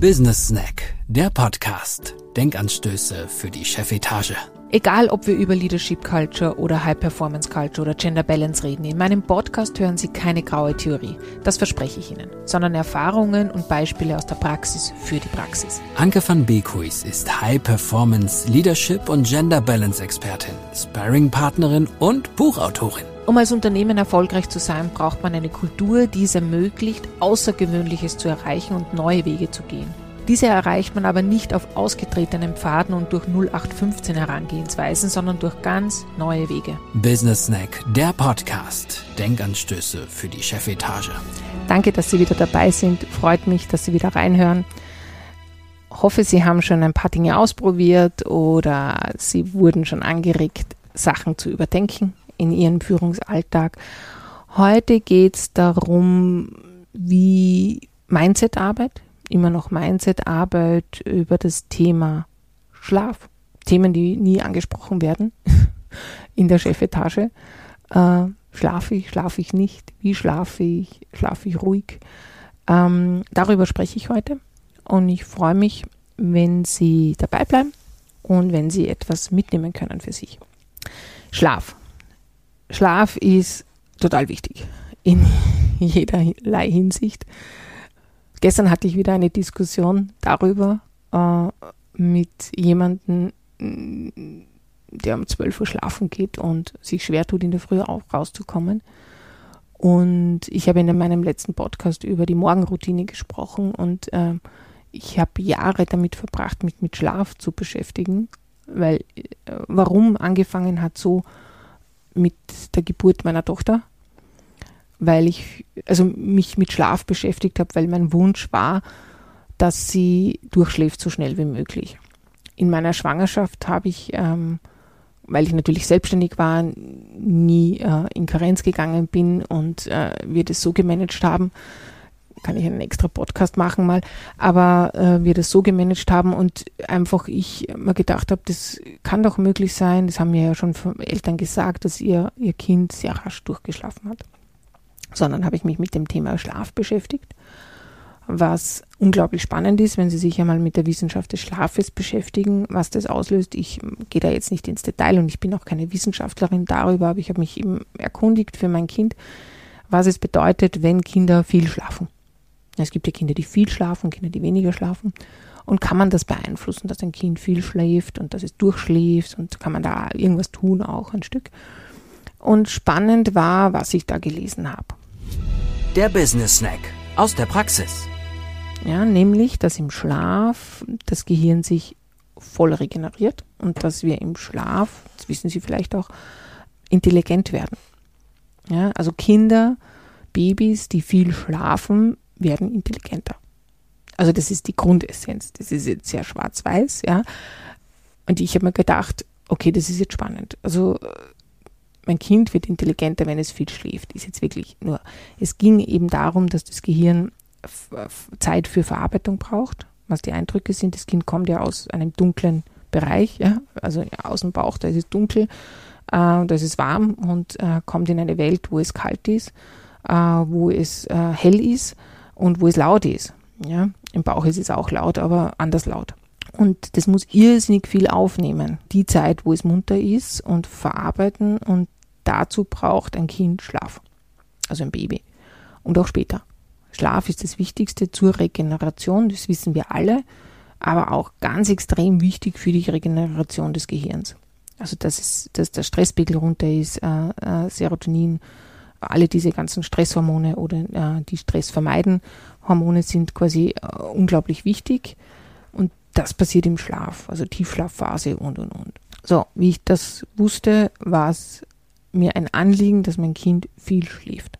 Business Snack, der Podcast. Denkanstöße für die Chefetage. Egal, ob wir über Leadership Culture oder High Performance Culture oder Gender Balance reden, in meinem Podcast hören Sie keine graue Theorie, das verspreche ich Ihnen, sondern Erfahrungen und Beispiele aus der Praxis für die Praxis. Anke van Beekhuis ist High Performance Leadership und Gender Balance Expertin, Sparring Partnerin und Buchautorin. Um als Unternehmen erfolgreich zu sein, braucht man eine Kultur, die es ermöglicht, Außergewöhnliches zu erreichen und neue Wege zu gehen. Diese erreicht man aber nicht auf ausgetretenen Pfaden und durch 0815 Herangehensweisen, sondern durch ganz neue Wege. Business Snack, der Podcast. Denkanstöße für die Chefetage. Danke, dass Sie wieder dabei sind. Freut mich, dass Sie wieder reinhören. Hoffe, Sie haben schon ein paar Dinge ausprobiert oder Sie wurden schon angeregt, Sachen zu überdenken in Ihrem Führungsalltag. Heute geht es darum, wie Mindset-Arbeit, immer noch Mindset-Arbeit über das Thema Schlaf. Themen, die nie angesprochen werden in der Chefetage. Äh, schlafe ich, schlafe ich nicht? Wie schlafe ich? Schlafe ich ruhig? Ähm, darüber spreche ich heute und ich freue mich, wenn Sie dabei bleiben und wenn Sie etwas mitnehmen können für sich. Schlaf. Schlaf ist total wichtig in jederlei Hinsicht. Gestern hatte ich wieder eine Diskussion darüber äh, mit jemandem, der um 12 Uhr schlafen geht und sich schwer tut, in der Früh auch rauszukommen. Und ich habe in meinem letzten Podcast über die Morgenroutine gesprochen und äh, ich habe Jahre damit verbracht, mich mit Schlaf zu beschäftigen, weil äh, warum angefangen hat so mit der Geburt meiner Tochter weil ich also mich mit Schlaf beschäftigt habe, weil mein Wunsch war, dass sie durchschläft so schnell wie möglich. In meiner Schwangerschaft habe ich, ähm, weil ich natürlich selbstständig war, nie äh, in Karenz gegangen bin und äh, wir das so gemanagt haben, kann ich einen extra Podcast machen mal, aber äh, wir das so gemanagt haben und einfach ich mir gedacht habe, das kann doch möglich sein, das haben mir ja schon Eltern gesagt, dass ihr, ihr Kind sehr rasch durchgeschlafen hat sondern habe ich mich mit dem Thema Schlaf beschäftigt, was unglaublich spannend ist, wenn Sie sich einmal mit der Wissenschaft des Schlafes beschäftigen, was das auslöst. Ich gehe da jetzt nicht ins Detail und ich bin auch keine Wissenschaftlerin darüber, aber ich habe mich eben erkundigt für mein Kind, was es bedeutet, wenn Kinder viel schlafen. Es gibt ja Kinder, die viel schlafen, Kinder, die weniger schlafen. Und kann man das beeinflussen, dass ein Kind viel schläft und dass es durchschläft und kann man da irgendwas tun, auch ein Stück. Und spannend war, was ich da gelesen habe. Der Business Snack aus der Praxis. Ja, nämlich, dass im Schlaf das Gehirn sich voll regeneriert und dass wir im Schlaf, das wissen Sie vielleicht auch, intelligent werden. Ja, also Kinder, Babys, die viel schlafen, werden intelligenter. Also das ist die Grundessenz. Das ist jetzt sehr schwarz-weiß, ja. Und ich habe mir gedacht, okay, das ist jetzt spannend. Also mein Kind wird intelligenter, wenn es viel schläft. Ist jetzt wirklich nur. Es ging eben darum, dass das Gehirn Zeit für Verarbeitung braucht, was die Eindrücke sind. Das Kind kommt ja aus einem dunklen Bereich, ja, also aus dem Bauch, da ist es dunkel, äh, da ist es warm und äh, kommt in eine Welt, wo es kalt ist, äh, wo es äh, hell ist und wo es laut ist. Ja, im Bauch ist es auch laut, aber anders laut. Und das muss irrsinnig viel aufnehmen. Die Zeit, wo es munter ist und verarbeiten und dazu braucht ein Kind Schlaf. Also ein Baby. Und auch später. Schlaf ist das Wichtigste zur Regeneration, das wissen wir alle, aber auch ganz extrem wichtig für die Regeneration des Gehirns. Also dass, es, dass der Stresspegel runter ist, äh, äh, Serotonin, alle diese ganzen Stresshormone oder äh, die Stress vermeiden Hormone sind quasi äh, unglaublich wichtig und das passiert im Schlaf, also Tiefschlafphase und und und. So, wie ich das wusste, war es mir ein Anliegen, dass mein Kind viel schläft.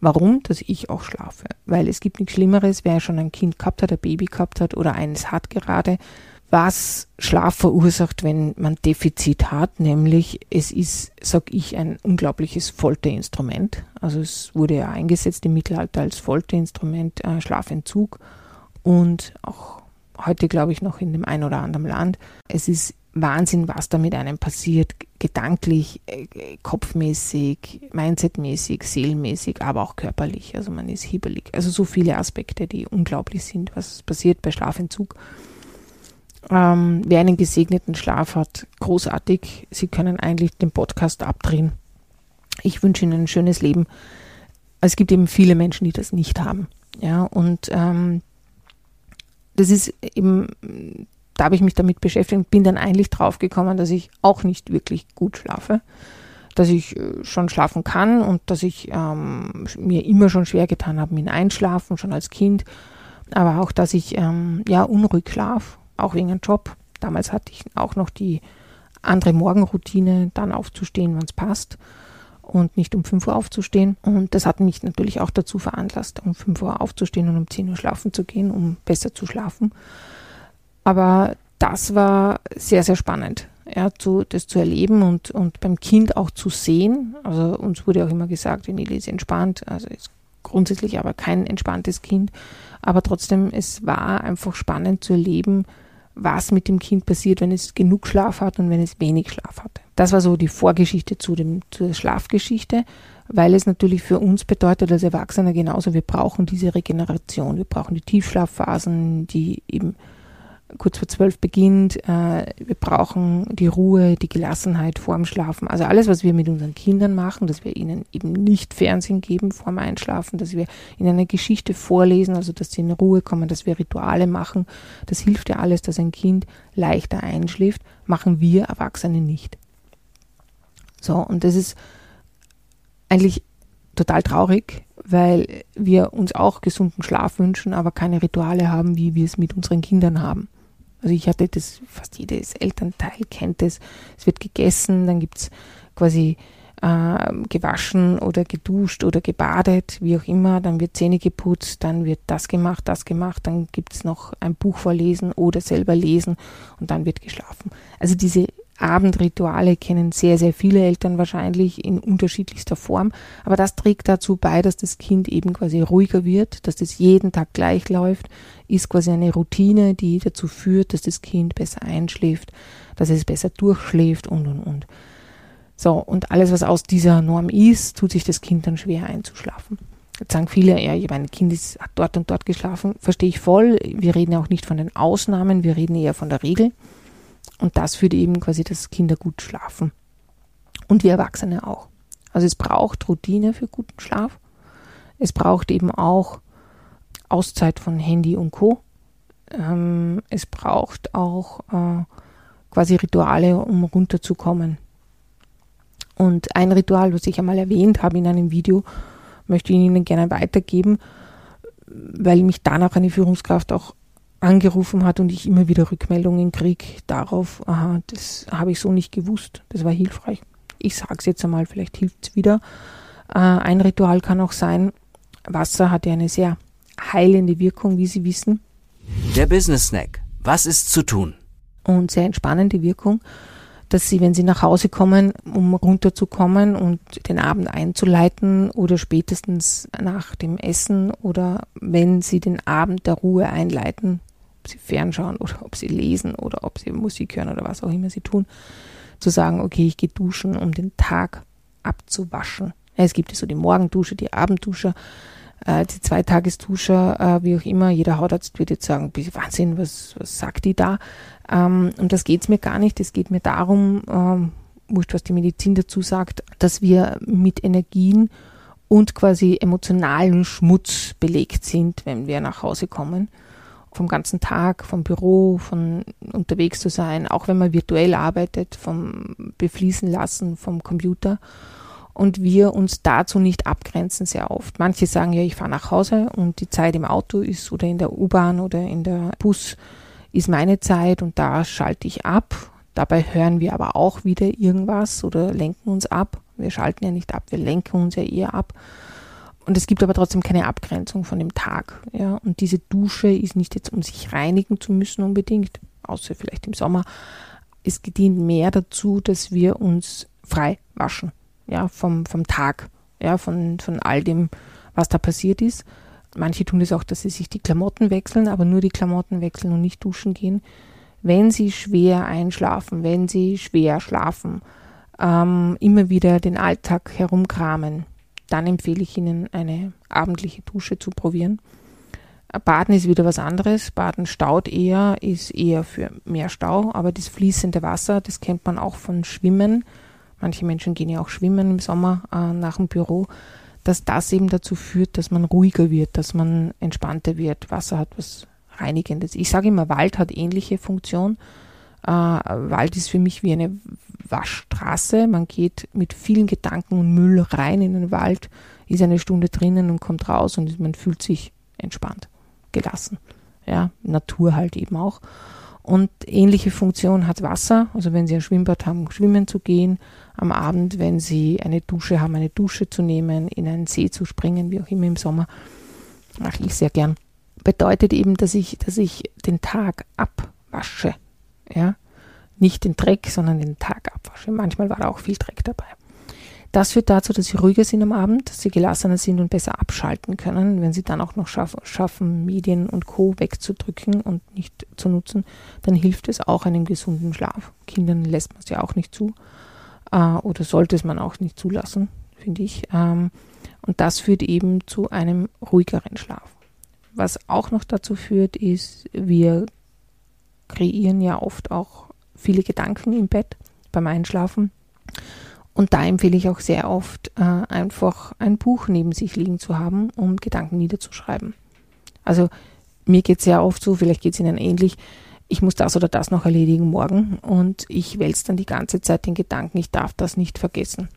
Warum? Dass ich auch schlafe. Weil es gibt nichts Schlimmeres, wer schon ein Kind gehabt hat, ein Baby gehabt hat oder eines hat gerade, was Schlaf verursacht, wenn man Defizit hat, nämlich es ist, sag ich, ein unglaubliches Folterinstrument. Also es wurde ja eingesetzt im Mittelalter als Folterinstrument, äh, Schlafentzug und auch heute glaube ich noch in dem ein oder anderen Land. Es ist Wahnsinn, was da mit einem passiert, gedanklich, äh, kopfmäßig, mindsetmäßig, seelenmäßig, aber auch körperlich. Also man ist hibbelig. Also so viele Aspekte, die unglaublich sind, was passiert bei Schlafentzug. Ähm, wer einen gesegneten Schlaf hat, großartig. Sie können eigentlich den Podcast abdrehen. Ich wünsche Ihnen ein schönes Leben. Es gibt eben viele Menschen, die das nicht haben. Ja, und ähm, das ist eben da habe ich mich damit beschäftigt und bin dann eigentlich drauf gekommen, dass ich auch nicht wirklich gut schlafe. Dass ich äh, schon schlafen kann und dass ich ähm, mir immer schon schwer getan habe mit Einschlafen, schon als Kind. Aber auch, dass ich ähm, ja unruhig schlafe, auch wegen einem Job. Damals hatte ich auch noch die andere Morgenroutine, dann aufzustehen, wenn es passt und nicht um 5 Uhr aufzustehen. Und das hat mich natürlich auch dazu veranlasst, um 5 Uhr aufzustehen und um 10 Uhr schlafen zu gehen, um besser zu schlafen. Aber das war sehr, sehr spannend, ja, zu, das zu erleben und, und beim Kind auch zu sehen. Also uns wurde auch immer gesagt, Vanille ist entspannt, also ist grundsätzlich aber kein entspanntes Kind. Aber trotzdem, es war einfach spannend zu erleben, was mit dem Kind passiert, wenn es genug Schlaf hat und wenn es wenig Schlaf hat. Das war so die Vorgeschichte zu dem, zur Schlafgeschichte, weil es natürlich für uns bedeutet als Erwachsene genauso, wir brauchen diese Regeneration, wir brauchen die Tiefschlafphasen, die eben kurz vor zwölf beginnt. Äh, wir brauchen die Ruhe, die Gelassenheit vorm Schlafen. Also alles, was wir mit unseren Kindern machen, dass wir ihnen eben nicht Fernsehen geben vorm Einschlafen, dass wir ihnen eine Geschichte vorlesen, also dass sie in Ruhe kommen, dass wir Rituale machen. Das hilft ja alles, dass ein Kind leichter einschläft, machen wir Erwachsene nicht. So, und das ist eigentlich total traurig, weil wir uns auch gesunden Schlaf wünschen, aber keine Rituale haben, wie wir es mit unseren Kindern haben. Also ich hatte das, fast jedes Elternteil kennt es. Es wird gegessen, dann gibt es quasi äh, gewaschen oder geduscht oder gebadet, wie auch immer, dann wird Zähne geputzt, dann wird das gemacht, das gemacht, dann gibt es noch ein Buch vorlesen oder selber lesen und dann wird geschlafen. Also diese Abendrituale kennen sehr, sehr viele Eltern wahrscheinlich in unterschiedlichster Form. Aber das trägt dazu bei, dass das Kind eben quasi ruhiger wird, dass das jeden Tag gleich läuft, ist quasi eine Routine, die dazu führt, dass das Kind besser einschläft, dass es besser durchschläft und, und, und. So, und alles, was aus dieser Norm ist, tut sich das Kind dann schwer einzuschlafen. Jetzt sagen viele, ja, mein Kind ist, hat dort und dort geschlafen. Verstehe ich voll. Wir reden ja auch nicht von den Ausnahmen, wir reden eher von der Regel. Und das führt eben quasi, dass Kinder gut schlafen. Und wir Erwachsene auch. Also es braucht Routine für guten Schlaf. Es braucht eben auch Auszeit von Handy und Co. Ähm, es braucht auch äh, quasi Rituale, um runterzukommen. Und ein Ritual, was ich einmal erwähnt habe in einem Video, möchte ich Ihnen gerne weitergeben, weil mich danach eine Führungskraft auch angerufen hat und ich immer wieder Rückmeldungen kriege darauf, aha, das habe ich so nicht gewusst, das war hilfreich. Ich sage es jetzt einmal, vielleicht hilft es wieder. Äh, ein Ritual kann auch sein, Wasser hat ja eine sehr heilende Wirkung, wie Sie wissen. Der Business Snack. Was ist zu tun? Und sehr entspannende Wirkung, dass Sie, wenn Sie nach Hause kommen, um runterzukommen und den Abend einzuleiten oder spätestens nach dem Essen oder wenn Sie den Abend der Ruhe einleiten, ob sie fernschauen oder ob sie lesen oder ob sie Musik hören oder was auch immer sie tun, zu sagen, okay, ich gehe duschen, um den Tag abzuwaschen. Es gibt so die Morgendusche, die Abenddusche, äh, die Zweitagesdusche, äh, wie auch immer. Jeder Hautarzt wird jetzt sagen, Wahnsinn, was, was sagt die da? Ähm, und das geht es mir gar nicht. Es geht mir darum, ähm, wurscht, was die Medizin dazu sagt, dass wir mit Energien und quasi emotionalen Schmutz belegt sind, wenn wir nach Hause kommen vom ganzen Tag, vom Büro, von unterwegs zu sein, auch wenn man virtuell arbeitet, vom Befließen lassen vom Computer. Und wir uns dazu nicht abgrenzen sehr oft. Manche sagen ja, ich fahre nach Hause und die Zeit im Auto ist oder in der U-Bahn oder in der Bus ist meine Zeit und da schalte ich ab. Dabei hören wir aber auch wieder irgendwas oder lenken uns ab. Wir schalten ja nicht ab, wir lenken uns ja eher ab. Und es gibt aber trotzdem keine Abgrenzung von dem Tag. Ja? Und diese Dusche ist nicht jetzt, um sich reinigen zu müssen unbedingt, außer vielleicht im Sommer. Es dient mehr dazu, dass wir uns frei waschen, ja, vom, vom Tag, ja, von, von all dem, was da passiert ist. Manche tun das auch, dass sie sich die Klamotten wechseln, aber nur die Klamotten wechseln und nicht duschen gehen. wenn Sie schwer einschlafen, wenn Sie schwer schlafen, ähm, immer wieder den Alltag herumkramen, dann empfehle ich Ihnen eine abendliche Dusche zu probieren. Baden ist wieder was anderes. Baden staut eher, ist eher für mehr Stau, aber das fließende Wasser, das kennt man auch von Schwimmen. Manche Menschen gehen ja auch schwimmen im Sommer äh, nach dem Büro, dass das eben dazu führt, dass man ruhiger wird, dass man entspannter wird. Wasser hat was Reinigendes. Ich sage immer, Wald hat ähnliche Funktion. Äh, Wald ist für mich wie eine Waschstraße. Man geht mit vielen Gedanken und Müll rein in den Wald, ist eine Stunde drinnen und kommt raus und man fühlt sich entspannt, gelassen. Ja, Natur halt eben auch. Und ähnliche Funktion hat Wasser. Also wenn Sie ein Schwimmbad haben, schwimmen zu gehen. Am Abend, wenn Sie eine Dusche haben, eine Dusche zu nehmen, in einen See zu springen, wie auch immer im Sommer, mache ich sehr gern. Bedeutet eben, dass ich, dass ich den Tag abwasche. Ja, nicht den Dreck, sondern den Tag abwasche. Manchmal war auch viel Dreck dabei. Das führt dazu, dass sie ruhiger sind am Abend, dass sie gelassener sind und besser abschalten können. Wenn sie dann auch noch schaff, schaffen, Medien und Co. wegzudrücken und nicht zu nutzen, dann hilft es auch einem gesunden Schlaf. Kindern lässt man es ja auch nicht zu äh, oder sollte es man auch nicht zulassen, finde ich. Ähm, und das führt eben zu einem ruhigeren Schlaf. Was auch noch dazu führt, ist, wir kreieren ja oft auch viele Gedanken im Bett beim Einschlafen. Und da empfehle ich auch sehr oft, äh, einfach ein Buch neben sich liegen zu haben, um Gedanken niederzuschreiben. Also mir geht es sehr oft so, vielleicht geht es Ihnen ähnlich, ich muss das oder das noch erledigen morgen und ich wälze dann die ganze Zeit den Gedanken, ich darf das nicht vergessen.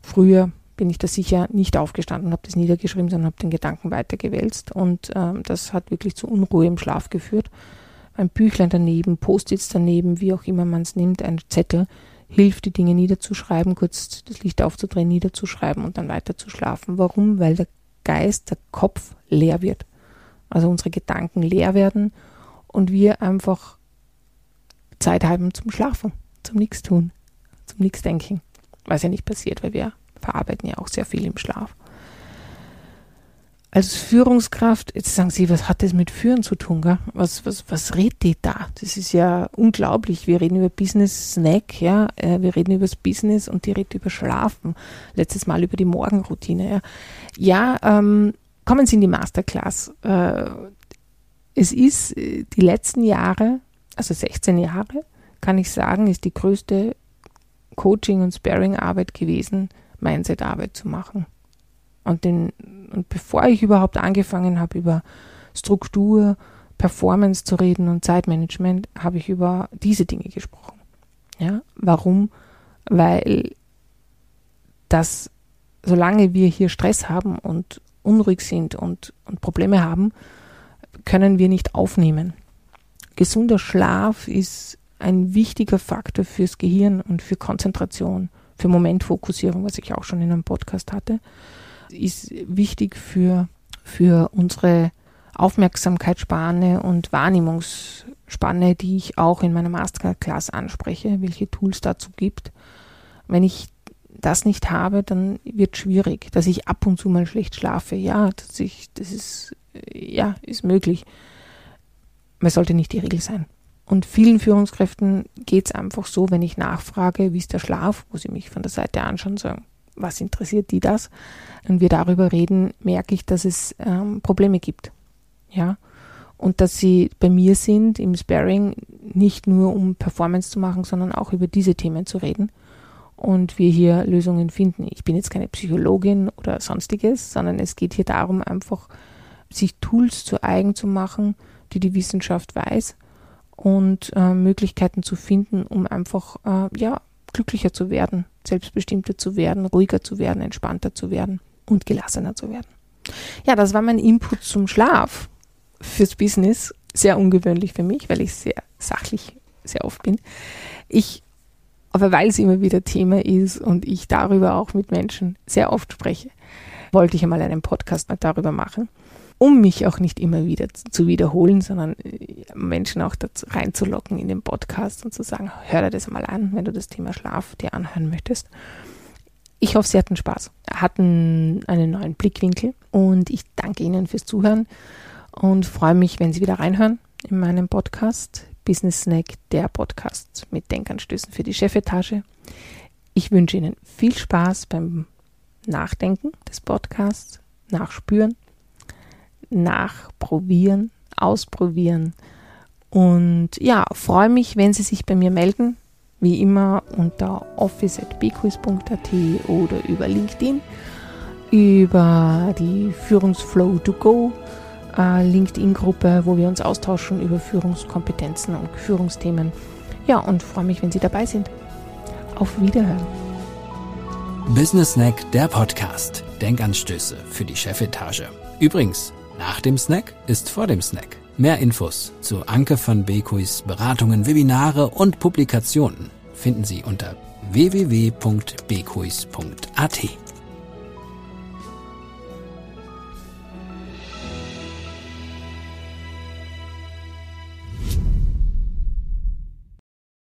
Früher bin ich da sicher nicht aufgestanden und habe das niedergeschrieben, sondern habe den Gedanken weitergewälzt und ähm, das hat wirklich zu Unruhe im Schlaf geführt ein Büchlein daneben, Post-its daneben, wie auch immer man es nimmt, ein Zettel, hilft, die Dinge niederzuschreiben, kurz das Licht aufzudrehen, niederzuschreiben und dann weiter zu schlafen. Warum? Weil der Geist, der Kopf leer wird. Also unsere Gedanken leer werden und wir einfach Zeit haben zum Schlafen, zum Nichtstun, zum Nichtdenken. Was ja nicht passiert, weil wir verarbeiten ja auch sehr viel im Schlaf als Führungskraft, jetzt sagen Sie, was hat das mit Führen zu tun? Gell? Was, was, was redet die da? Das ist ja unglaublich. Wir reden über Business Snack, ja, äh, wir reden über das Business und die redet über Schlafen. Letztes Mal über die Morgenroutine. Ja, ja ähm, kommen Sie in die Masterclass. Äh, es ist äh, die letzten Jahre, also 16 Jahre, kann ich sagen, ist die größte Coaching- und Sparing-Arbeit gewesen, Mindset-Arbeit zu machen. Und, den, und bevor ich überhaupt angefangen habe, über Struktur, Performance zu reden und Zeitmanagement, habe ich über diese Dinge gesprochen. Ja, warum? Weil das, solange wir hier Stress haben und unruhig sind und, und Probleme haben, können wir nicht aufnehmen. Gesunder Schlaf ist ein wichtiger Faktor fürs Gehirn und für Konzentration, für Momentfokussierung, was ich auch schon in einem Podcast hatte ist wichtig für, für unsere Aufmerksamkeitsspanne und Wahrnehmungsspanne, die ich auch in meiner Masterclass anspreche, welche Tools dazu gibt. Wenn ich das nicht habe, dann wird es schwierig, dass ich ab und zu mal schlecht schlafe. Ja, das, ich, das ist, ja, ist möglich. Man sollte nicht die Regel sein. Und vielen Führungskräften geht es einfach so, wenn ich nachfrage, wie ist der Schlaf, wo sie mich von der Seite anschauen, sagen, was interessiert die das? Und wir darüber reden, merke ich, dass es ähm, Probleme gibt. Ja. Und dass sie bei mir sind im Sparring nicht nur um Performance zu machen, sondern auch über diese Themen zu reden und wir hier Lösungen finden. Ich bin jetzt keine Psychologin oder sonstiges, sondern es geht hier darum, einfach sich Tools zu eigen zu machen, die die Wissenschaft weiß und äh, Möglichkeiten zu finden, um einfach äh, ja glücklicher zu werden, selbstbestimmter zu werden, ruhiger zu werden, entspannter zu werden und gelassener zu werden. Ja, das war mein Input zum Schlaf fürs Business. Sehr ungewöhnlich für mich, weil ich sehr sachlich sehr oft bin. Ich, aber weil es immer wieder Thema ist und ich darüber auch mit Menschen sehr oft spreche, wollte ich einmal einen Podcast darüber machen um mich auch nicht immer wieder zu wiederholen, sondern äh, Menschen auch dazu reinzulocken in den Podcast und zu sagen, hör dir das mal an, wenn du das Thema Schlaf dir anhören möchtest. Ich hoffe, Sie hatten Spaß, hatten einen neuen Blickwinkel und ich danke Ihnen fürs Zuhören und freue mich, wenn Sie wieder reinhören in meinem Podcast. Business Snack, der Podcast mit Denkanstößen für die Chefetage. Ich wünsche Ihnen viel Spaß beim Nachdenken des Podcasts, Nachspüren, Nachprobieren, Ausprobieren. Und ja, freue mich, wenn Sie sich bei mir melden, wie immer unter office.bquiz.at oder über LinkedIn, über die Führungsflow to go äh, LinkedIn-Gruppe, wo wir uns austauschen über Führungskompetenzen und Führungsthemen. Ja, und freue mich, wenn Sie dabei sind. Auf Wiederhören. Business Snack, der Podcast. Denkanstöße für die Chefetage. Übrigens, nach dem Snack ist vor dem Snack. Mehr Infos zu Anke van Beekuis Beratungen, Webinare und Publikationen finden Sie unter www.bekuis.at.